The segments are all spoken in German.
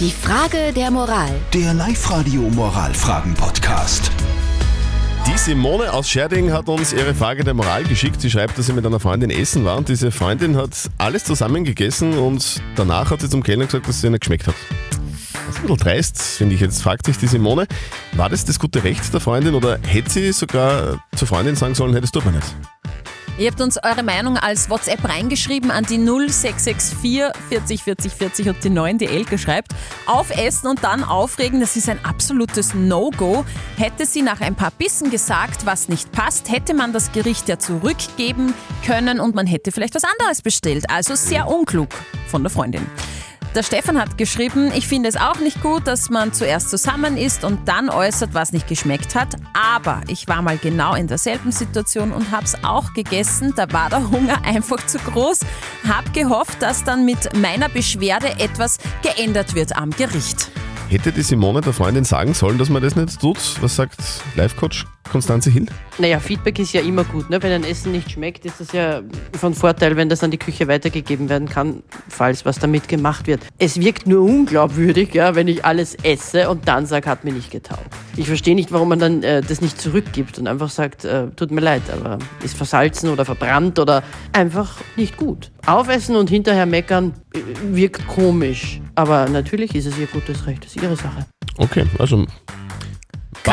Die Frage der Moral. Der Live-Radio Moralfragen-Podcast. Die Simone aus Scherding hat uns ihre Frage der Moral geschickt. Sie schreibt, dass sie mit einer Freundin essen war und diese Freundin hat alles zusammen gegessen und danach hat sie zum Kellner gesagt, dass es ihr nicht geschmeckt hat. Das ist ein bisschen dreist, finde ich jetzt. Fragt sich die Simone, war das das gute Recht der Freundin oder hätte sie sogar zur Freundin sagen sollen, hey, das tut man nicht? Ihr habt uns eure Meinung als WhatsApp reingeschrieben an die 0664 40 40 40 und die 9, die Elke schreibt. Aufessen und dann aufregen, das ist ein absolutes No-Go. Hätte sie nach ein paar Bissen gesagt, was nicht passt, hätte man das Gericht ja zurückgeben können und man hätte vielleicht was anderes bestellt. Also sehr unklug von der Freundin. Der Stefan hat geschrieben, ich finde es auch nicht gut, dass man zuerst zusammen isst und dann äußert, was nicht geschmeckt hat. Aber ich war mal genau in derselben Situation und habe es auch gegessen. Da war der Hunger einfach zu groß. Hab gehofft, dass dann mit meiner Beschwerde etwas geändert wird am Gericht. Hätte die Simone der Freundin sagen sollen, dass man das nicht tut? Was sagt Life-Coach Konstanze Hill? Naja, Feedback ist ja immer gut. Ne? Wenn ein Essen nicht schmeckt, ist das ja von Vorteil, wenn das an die Küche weitergegeben werden kann, falls was damit gemacht wird. Es wirkt nur unglaubwürdig, ja, wenn ich alles esse und dann sage, hat mir nicht getaugt. Ich verstehe nicht, warum man dann äh, das nicht zurückgibt und einfach sagt, äh, tut mir leid, aber ist versalzen oder verbrannt oder einfach nicht gut. Aufessen und hinterher meckern äh, wirkt komisch. Aber natürlich ist es ihr gutes Recht, das ist ihre Sache. Okay, also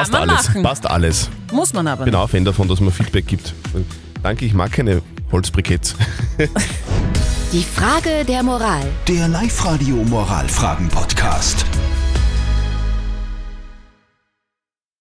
passt man alles. machen. Passt alles. Muss man aber Ich bin auch Fan davon, dass man Feedback gibt. Danke, ich mag keine Holzbriketts. Die Frage der Moral. Der Live-Radio Moralfragen-Podcast.